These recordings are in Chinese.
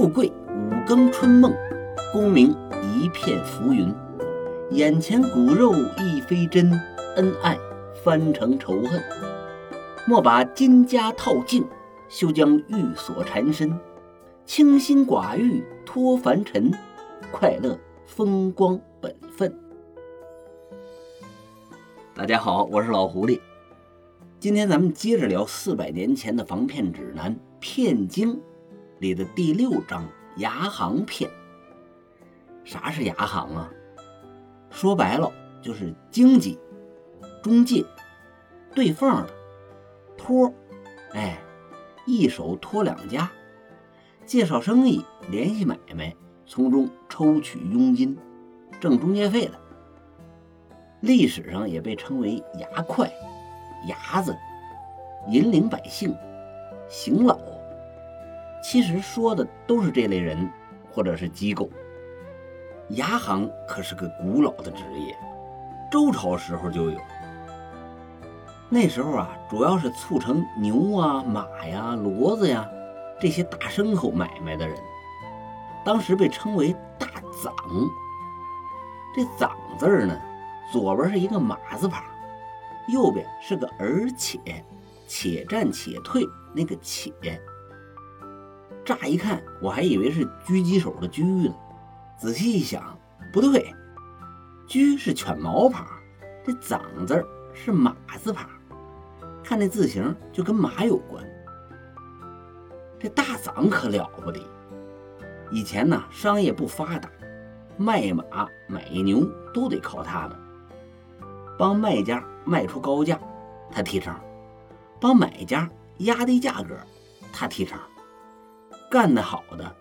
富贵五更春梦，功名一片浮云。眼前骨肉亦非真，恩爱翻成仇恨。莫把金家套尽，休将玉锁缠身。清心寡欲脱凡尘，快乐风光本分。大家好，我是老狐狸。今天咱们接着聊四百年前的防骗指南《骗经》里的第六章“牙行骗”。啥是牙行啊？说白了就是经济、中介、对缝的、托，哎，一手托两家，介绍生意、联系买卖，从中抽取佣金、挣中介费的。历史上也被称为牙快、牙子、引领百姓、行老。其实说的都是这类人或者是机构。牙行可是个古老的职业，周朝时候就有。那时候啊，主要是促成牛啊、马呀、骡子呀这些大牲口买卖的人，当时被称为大长。这“长”字儿呢，左边是一个马字旁，右边是个而且，且战且退那个且。乍一看，我还以为是狙击手的狙呢。仔细一想，不对，狙是犬毛旁，这长字是马字旁，看这字形就跟马有关。这大长可了不得，以前呢商业不发达，卖马买牛都得靠他们，帮卖家卖出高价，他提成；帮买家压低价格，他提成。干得好的，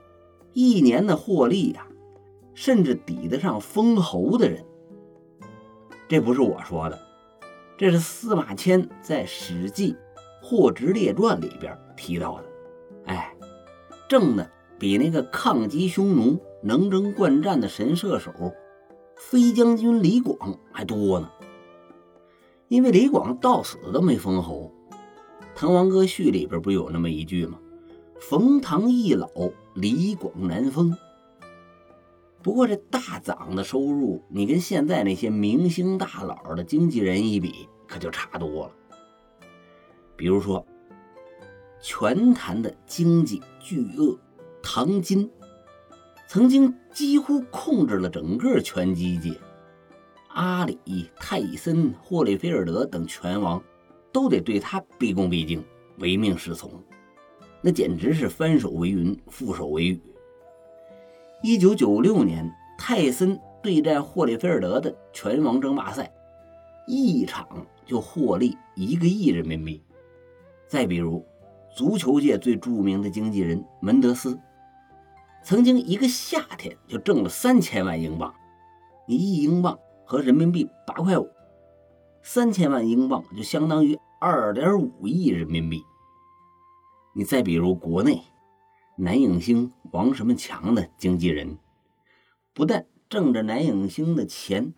一年的获利呀。甚至抵得上封侯的人，这不是我说的，这是司马迁在《史记·霍职列传》里边提到的。哎，挣的比那个抗击匈奴、能征惯战的神射手飞将军李广还多呢。因为李广到死都没封侯，《滕王阁序》里边不有那么一句吗？“冯唐易老，李广难封。”不过这大涨的收入，你跟现在那些明星大佬的经纪人一比，可就差多了。比如说，拳坛的经济巨鳄唐金，曾经几乎控制了整个拳击界，阿里、泰森、霍利菲尔德等拳王都得对他毕恭毕敬、唯命是从，那简直是翻手为云，覆手为雨。一九九六年，泰森对战霍利菲尔德的拳王争霸赛，一场就获利一个亿人民币。再比如，足球界最著名的经纪人门德斯，曾经一个夏天就挣了三千万英镑。你一英镑合人民币八块五，三千万英镑就相当于二点五亿人民币。你再比如国内。男影星王什么强的经纪人，不但挣着男影星的钱，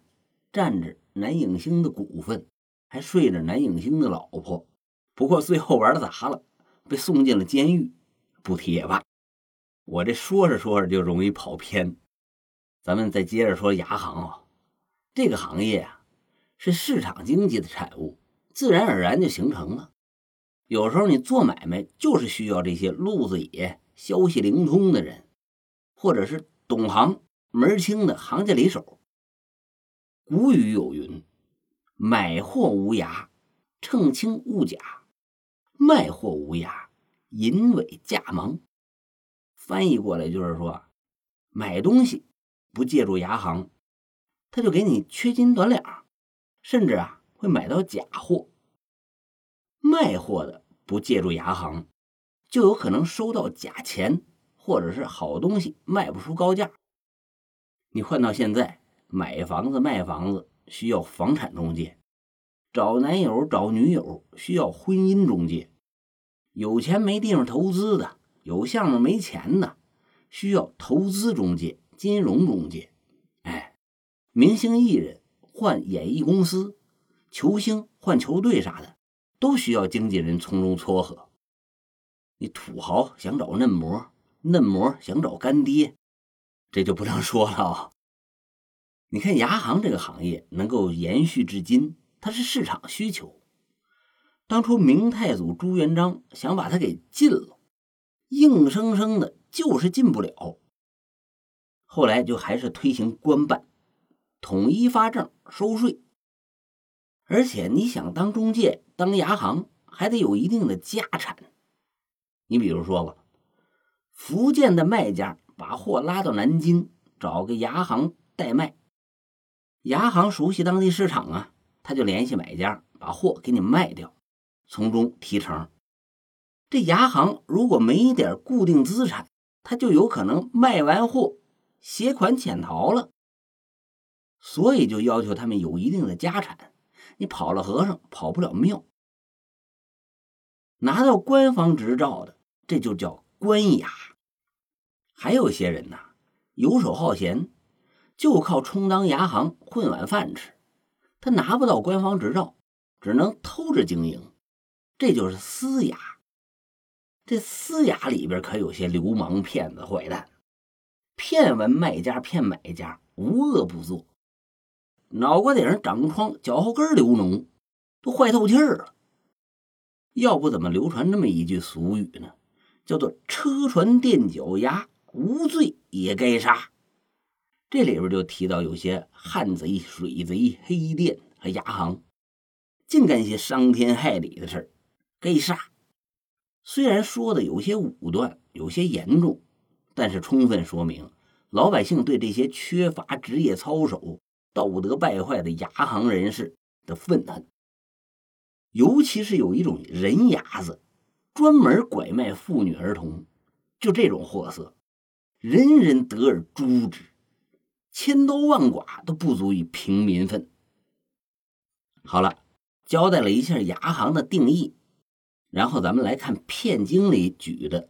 占着男影星的股份，还睡着男影星的老婆。不过最后玩砸了，被送进了监狱。不提也罢。我这说着说着就容易跑偏。咱们再接着说牙行啊，这个行业啊，是市场经济的产物，自然而然就形成了。有时候你做买卖就是需要这些路子野。消息灵通的人，或者是懂行门清的行家里手。古语有云：“买货无涯，称轻物假；卖货无涯，引伪价盲。”翻译过来就是说，买东西不借助牙行，他就给你缺斤短两，甚至啊会买到假货；卖货的不借助牙行。就有可能收到假钱，或者是好东西卖不出高价。你换到现在，买房子、卖房子需要房产中介，找男友、找女友需要婚姻中介，有钱没地方投资的，有项目没钱的，需要投资中介、金融中介。哎，明星艺人换演艺公司，球星换球队啥的，都需要经纪人从中撮合。你土豪想找嫩模，嫩模想找干爹，这就不能说了啊。你看牙行这个行业能够延续至今，它是市场需求。当初明太祖朱元璋想把它给禁了，硬生生的就是禁不了。后来就还是推行官办，统一发证收税。而且你想当中介、当牙行，还得有一定的家产。你比如说吧，福建的卖家把货拉到南京，找个牙行代卖。牙行熟悉当地市场啊，他就联系买家，把货给你卖掉，从中提成。这牙行如果没一点固定资产，他就有可能卖完货携款潜逃了。所以就要求他们有一定的家产，你跑了和尚跑不了庙。拿到官方执照的，这就叫官牙。还有些人呐，游手好闲。就靠充当牙行混碗饭吃，他拿不到官方执照，只能偷着经营，这就是私牙。这私牙里边可有些流氓、骗子、坏蛋，骗完卖家骗买家，无恶不作。脑瓜顶上长疮，脚后跟流脓，都坏透气儿了。要不怎么流传这么一句俗语呢？叫做“车船垫脚牙，无罪也该杀”。这里边就提到有些汉贼、水贼、黑店和牙行，净干些伤天害理的事儿，该杀。虽然说的有些武断，有些严重，但是充分说明老百姓对这些缺乏职业操守、道德败坏的牙行人士的愤恨。尤其是有一种人牙子，专门拐卖妇女儿童，就这种货色，人人得而诛之。千刀万剐都不足以平民愤。好了，交代了一下牙行的定义，然后咱们来看《片经》里举的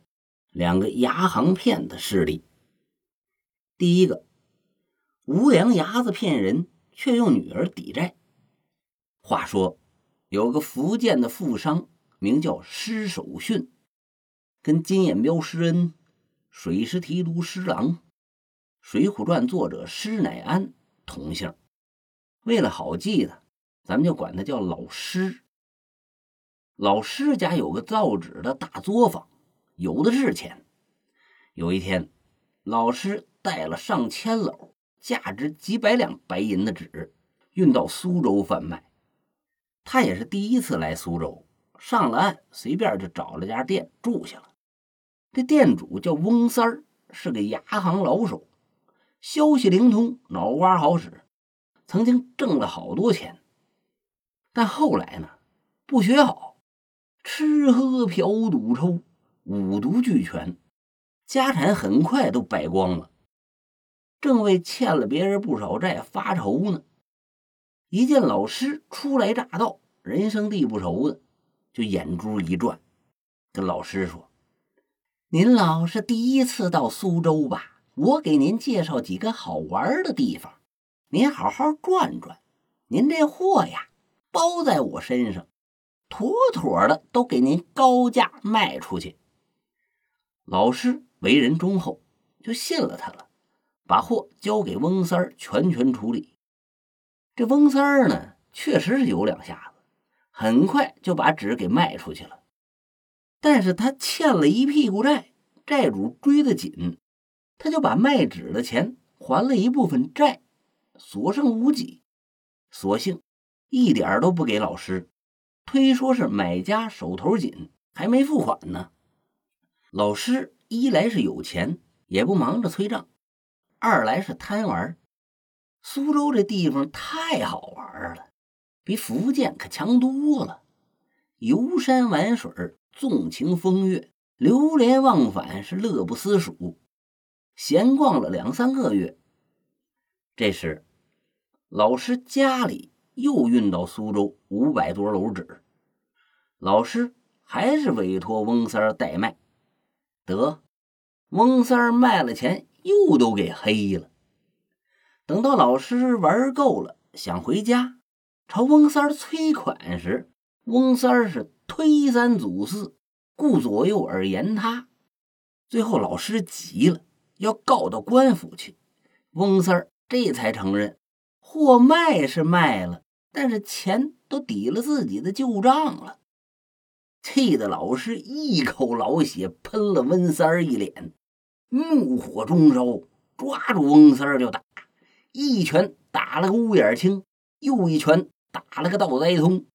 两个牙行骗的事例。第一个，无良牙子骗人，却用女儿抵债。话说，有个福建的富商，名叫施守训，跟金眼彪施恩、水师提督施琅。《水浒传》作者施乃安同姓，为了好记呢，咱们就管他叫老施。老施家有个造纸的大作坊，有的是钱。有一天，老施带了上千篓价值几百两白银的纸，运到苏州贩卖。他也是第一次来苏州，上了岸，随便就找了家店住下了。这店主叫翁三儿，是个牙行老手。消息灵通，脑瓜好使，曾经挣了好多钱。但后来呢，不学好，吃喝嫖赌抽，五毒俱全，家产很快都败光了。正为欠了别人不少债发愁呢，一见老师初来乍到，人生地不熟的，就眼珠一转，跟老师说：“您老是第一次到苏州吧？”我给您介绍几个好玩的地方，您好好转转。您这货呀，包在我身上，妥妥的都给您高价卖出去。老师为人忠厚，就信了他了，把货交给翁三儿全权处理。这翁三儿呢，确实是有两下子，很快就把纸给卖出去了。但是他欠了一屁股债，债主追得紧。他就把卖纸的钱还了一部分债，所剩无几，索性一点都不给老师，推说是买家手头紧，还没付款呢。老师一来是有钱，也不忙着催账；二来是贪玩。苏州这地方太好玩了，比福建可强多了。游山玩水，纵情风月，流连忘返，是乐不思蜀。闲逛了两三个月，这时老师家里又运到苏州五百多篓纸，老师还是委托翁三儿代卖，得翁三儿卖了钱又都给黑了。等到老师玩够了，想回家，朝翁三催款时，翁三是推三阻四，顾左右而言他。最后老师急了，要告到官府去。翁三这才承认，货卖是卖了，但是钱都抵了自己的旧账了。气得老师一口老血喷了温三儿一脸，怒火中烧，抓住翁三儿就打，一拳打了个乌眼青，又一拳打了个倒栽葱。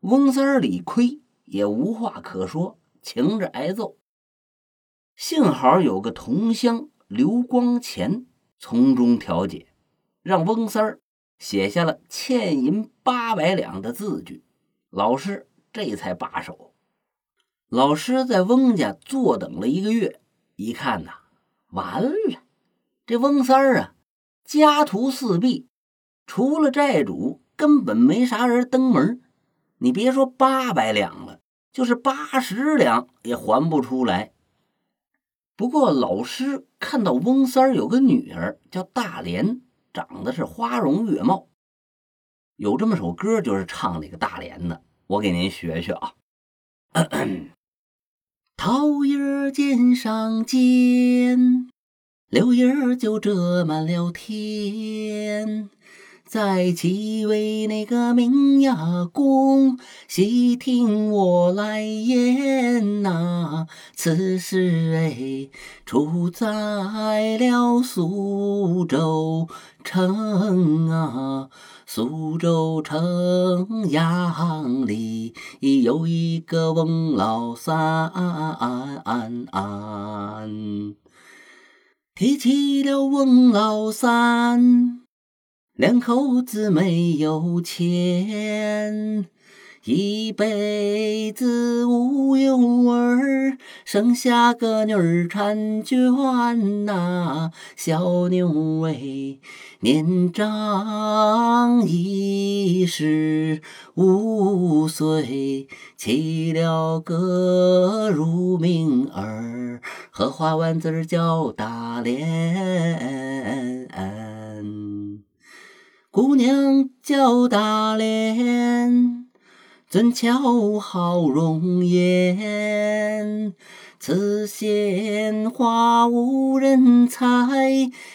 翁三儿理亏，也无话可说，情着挨揍。幸好有个同乡刘光前从中调解，让翁三儿写下了欠银八百两的字据，老师这才罢手。老师在翁家坐等了一个月，一看呐，完了，这翁三儿啊，家徒四壁，除了债主，根本没啥人登门。你别说八百两了，就是八十两也还不出来。不过老师看到翁三儿有个女儿叫大莲，长得是花容月貌，有这么首歌，就是唱那个大莲的，我给您学学啊。桃叶儿尖上尖，柳叶儿就遮满了天。在几位那个名呀公，细听我来言呐。此事哎，出在了苏州城啊。苏州城阳里有一个翁老三，提起了翁老三，两口子没有钱。一辈子无有儿，生下个女儿婵娟呐。小妞哎，年长一十五岁，起了个乳名儿，荷花丸子叫大莲，姑娘叫大莲。尊俏好容颜，此鲜花无人采，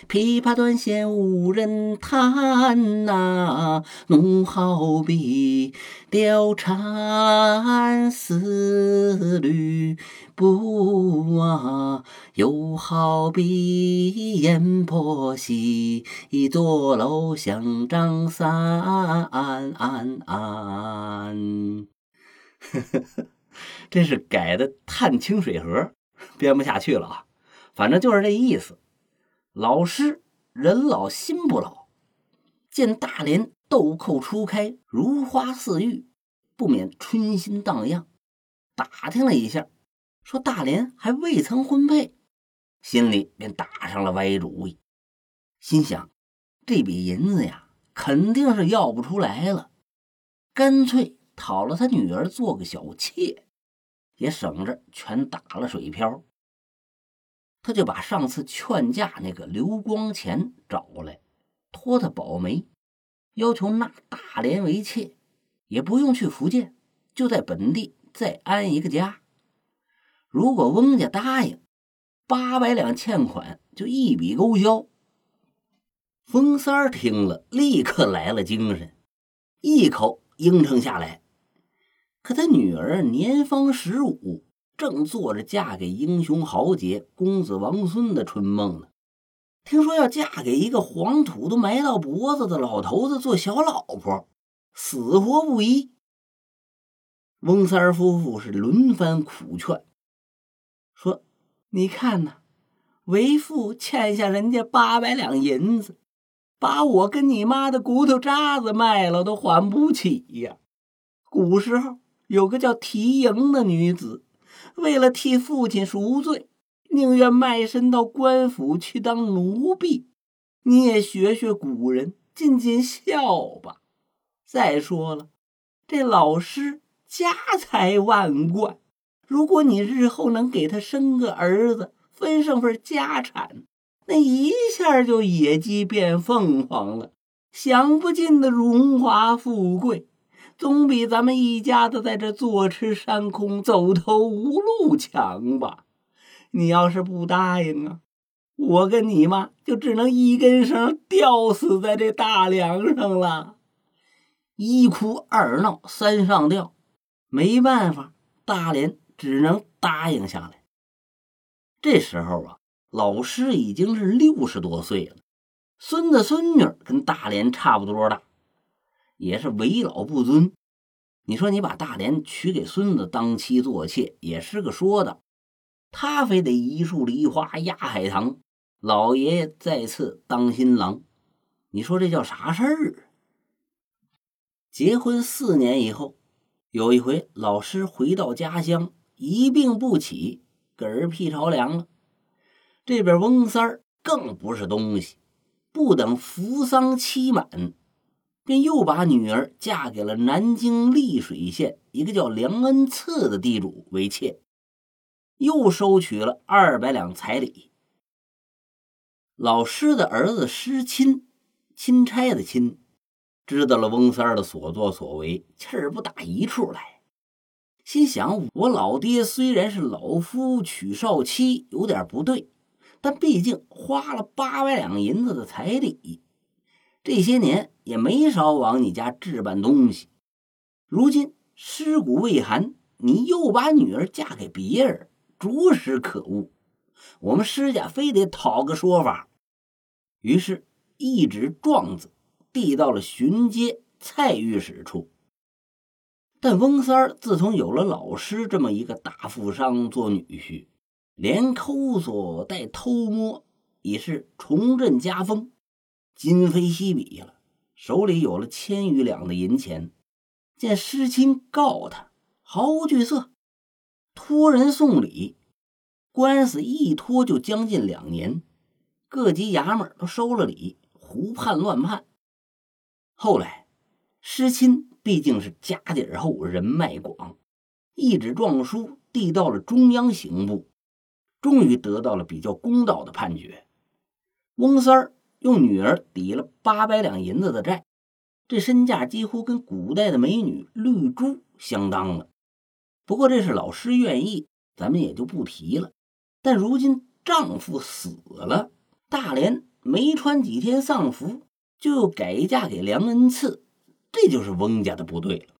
琵琶断弦无人弹呐。弄好比貂蝉思吕布啊，又好比阎婆惜坐楼想张三。这是改的《探清水河》，编不下去了啊！反正就是这意思。老师人老心不老，见大连豆蔻初开，如花似玉，不免春心荡漾。打听了一下，说大连还未曾婚配，心里便打上了歪主意，心想这笔银子呀，肯定是要不出来了，干脆。讨了他女儿做个小妾，也省着全打了水漂。他就把上次劝架那个刘光前找过来，托他保媒，要求纳大连为妾，也不用去福建，就在本地再安一个家。如果翁家答应，八百两欠款就一笔勾销。风三儿听了，立刻来了精神，一口应承下来。可他女儿年方十五，正做着嫁给英雄豪杰公子王孙的春梦呢。听说要嫁给一个黄土都埋到脖子的老头子做小老婆，死活不依。翁三儿夫妇是轮番苦劝，说：“你看呐，为父欠下人家八百两银子，把我跟你妈的骨头渣子卖了都还不起呀。古时候。”有个叫缇萦的女子，为了替父亲赎罪，宁愿卖身到官府去当奴婢。你也学学古人，尽尽孝吧。再说了，这老师家财万贯，如果你日后能给他生个儿子，分上份家产，那一下就野鸡变凤凰了，享不尽的荣华富贵。总比咱们一家子在这坐吃山空、走投无路强吧？你要是不答应啊，我跟你妈就只能一根绳吊死在这大梁上了。一哭二闹三上吊，没办法，大连只能答应下来。这时候啊，老师已经是六十多岁了，孙子孙女跟大连差不多大，也是为老不尊。你说你把大连娶给孙子当妻做妾，也是个说道。他非得一树梨花压海棠，老爷爷再次当新郎。你说这叫啥事儿？结婚四年以后，有一回老师回到家乡，一病不起。嗝屁朝凉了，这边翁三儿更不是东西，不等扶丧期满，便又把女儿嫁给了南京溧水县一个叫梁恩赐的地主为妾，又收取了二百两彩礼。老师的儿子师钦，钦差的钦，知道了翁三儿的所作所为，气儿不打一处来。心想：我老爹虽然是老夫娶少妻，有点不对，但毕竟花了八百两银子的彩礼，这些年也没少往你家置办东西。如今尸骨未寒，你又把女儿嫁给别人，着实可恶。我们施家非得讨个说法。于是，一纸状子递到了巡街蔡御史处。但翁三儿自从有了老师这么一个大富商做女婿，连抠索带偷摸已是重振家风，今非昔比了。手里有了千余两的银钱，见师亲告他，毫无惧色，托人送礼，官司一拖就将近两年，各级衙门都收了礼，胡判乱判。后来，师亲。毕竟是家底儿厚，人脉广，一纸状书递到了中央刑部，终于得到了比较公道的判决。翁三儿用女儿抵了八百两银子的债，这身价几乎跟古代的美女绿珠相当了。不过这是老师愿意，咱们也就不提了。但如今丈夫死了，大连没穿几天丧服，就又改嫁给梁恩赐。这就是翁家的不对了。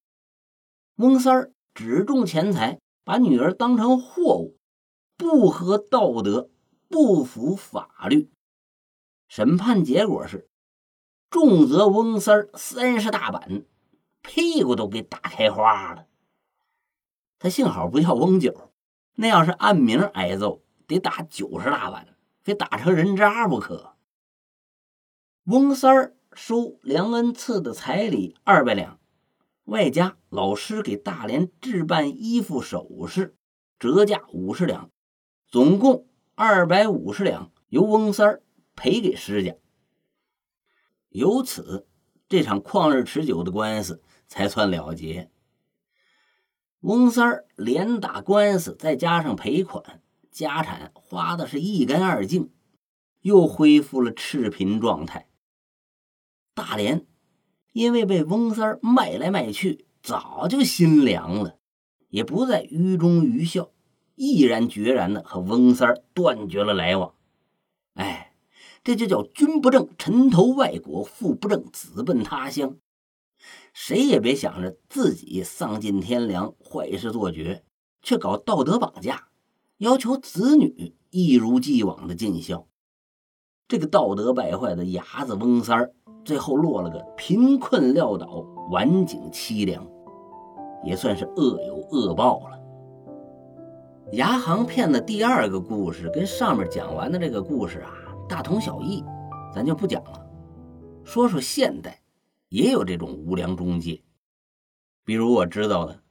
翁三儿只重钱财，把女儿当成货物，不合道德，不符法律。审判结果是，重则翁三儿三十大板，屁股都给打开花了。他幸好不叫翁九，那要是按名挨揍，得打九十大板，非打成人渣不可。翁三。收梁恩赐的彩礼二百两，外加老师给大连置办衣服首饰，折价五十两，总共二百五十两，由翁三赔给施家。由此，这场旷日持久的官司才算了结。翁三儿连打官司，再加上赔款，家产花的是一干二净，又恢复了赤贫状态。大连因为被翁三儿卖来卖去，早就心凉了，也不再愚忠愚孝，毅然决然的和翁三儿断绝了来往。哎，这就叫君不正臣投外国，父不正子奔他乡。谁也别想着自己丧尽天良，坏事做绝，却搞道德绑架，要求子女一如既往的尽孝。这个道德败坏的伢子翁三儿。最后落了个贫困潦倒、晚景凄凉，也算是恶有恶报了。牙行骗的第二个故事跟上面讲完的这个故事啊大同小异，咱就不讲了。说说现代也有这种无良中介，比如我知道的，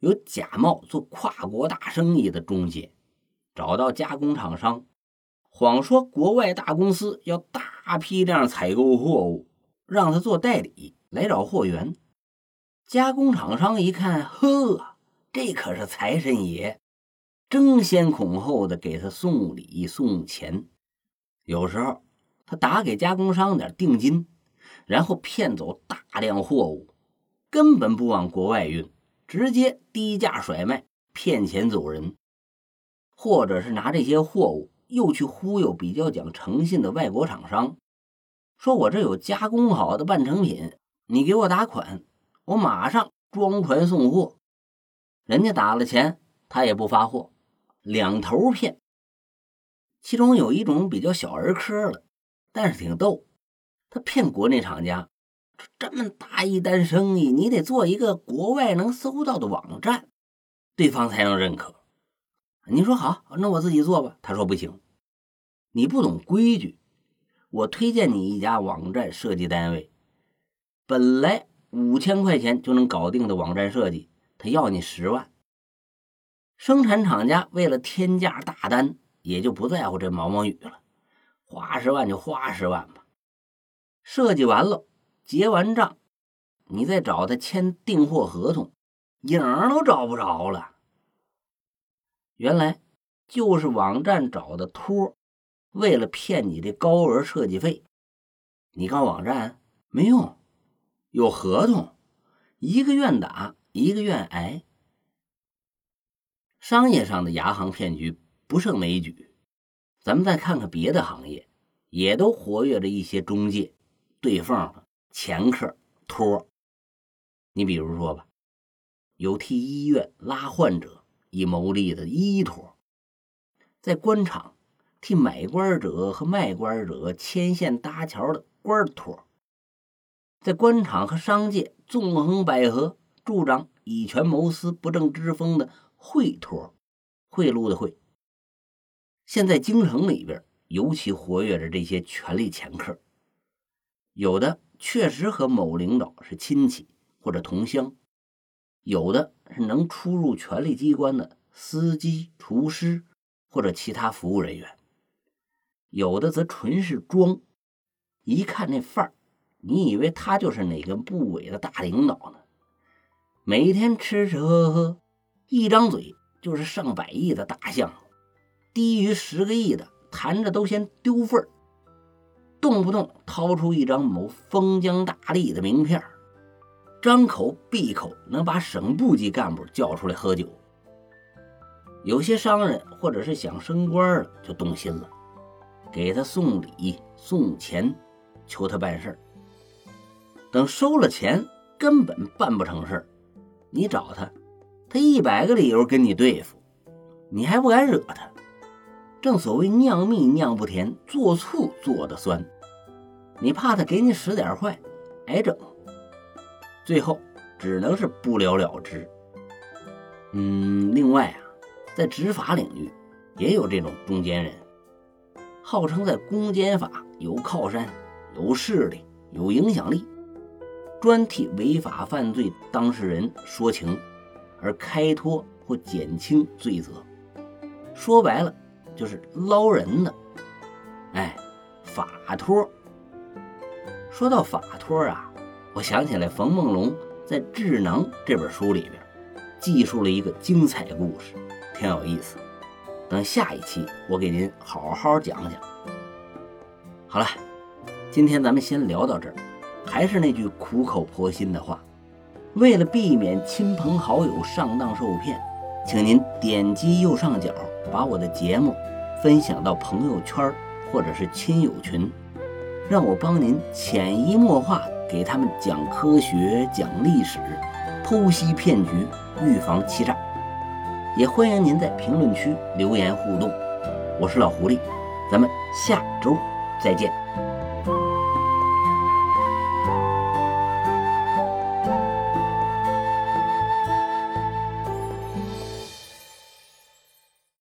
有假冒做跨国大生意的中介，找到加工厂商。谎说国外大公司要大批量采购货物，让他做代理来找货源。加工厂商一看，呵，这可是财神爷，争先恐后的给他送礼送钱。有时候他打给加工商点定金，然后骗走大量货物，根本不往国外运，直接低价甩卖，骗钱走人。或者是拿这些货物又去忽悠比较讲诚信的外国厂商，说我这有加工好的半成品，你给我打款，我马上装船送货。人家打了钱，他也不发货，两头骗。其中有一种比较小儿科了，但是挺逗，他骗国内厂家。这么大一单生意，你得做一个国外能搜到的网站，对方才能认可。你说好，那我自己做吧。他说不行，你不懂规矩。我推荐你一家网站设计单位，本来五千块钱就能搞定的网站设计，他要你十万。生产厂家为了天价大单，也就不在乎这毛毛雨了，花十万就花十万吧。设计完了。结完账，你再找他签订货合同，影儿都找不着了。原来就是网站找的托，为了骗你这高额设计费。你告网站没用，有合同，一个愿打，一个愿挨。商业上的牙行骗局不胜枚举，咱们再看看别的行业，也都活跃着一些中介对缝掮。客托，你比如说吧，有替医院拉患者以牟利的医托，在官场替买官者和卖官者牵线搭桥的官托，在官场和商界纵横捭阖助长以权谋私不正之风的贿托，贿赂的贿。现在京城里边尤其活跃着这些权力掮客，有的。确实和某领导是亲戚或者同乡，有的是能出入权力机关的司机、厨师或者其他服务人员，有的则纯是装，一看那范儿，你以为他就是哪个部委的大领导呢？每天吃吃喝喝，一张嘴就是上百亿的大项目，低于十个亿的谈着都先丢份儿。动不动掏出一张某封疆大吏的名片，张口闭口能把省部级干部叫出来喝酒。有些商人或者是想升官了，就动心了，给他送礼送钱，求他办事等收了钱，根本办不成事你找他，他一百个理由跟你对付，你还不敢惹他。正所谓酿蜜酿不甜，做醋做的酸。你怕他给你使点坏，挨整，最后只能是不了了之。嗯，另外啊，在执法领域也有这种中间人，号称在公检法有靠山、有势力、有影响力，专替违法犯罪当事人说情，而开脱或减轻罪责。说白了。就是捞人的，哎，法托。说到法托啊，我想起来冯梦龙在《智能》这本书里边记述了一个精彩故事，挺有意思。等下一期我给您好好讲讲。好了，今天咱们先聊到这儿。还是那句苦口婆心的话，为了避免亲朋好友上当受骗，请您点击右上角把我的节目。分享到朋友圈或者是亲友群，让我帮您潜移默化给他们讲科学、讲历史，剖析骗局，预防欺诈。也欢迎您在评论区留言互动。我是老狐狸，咱们下周再见。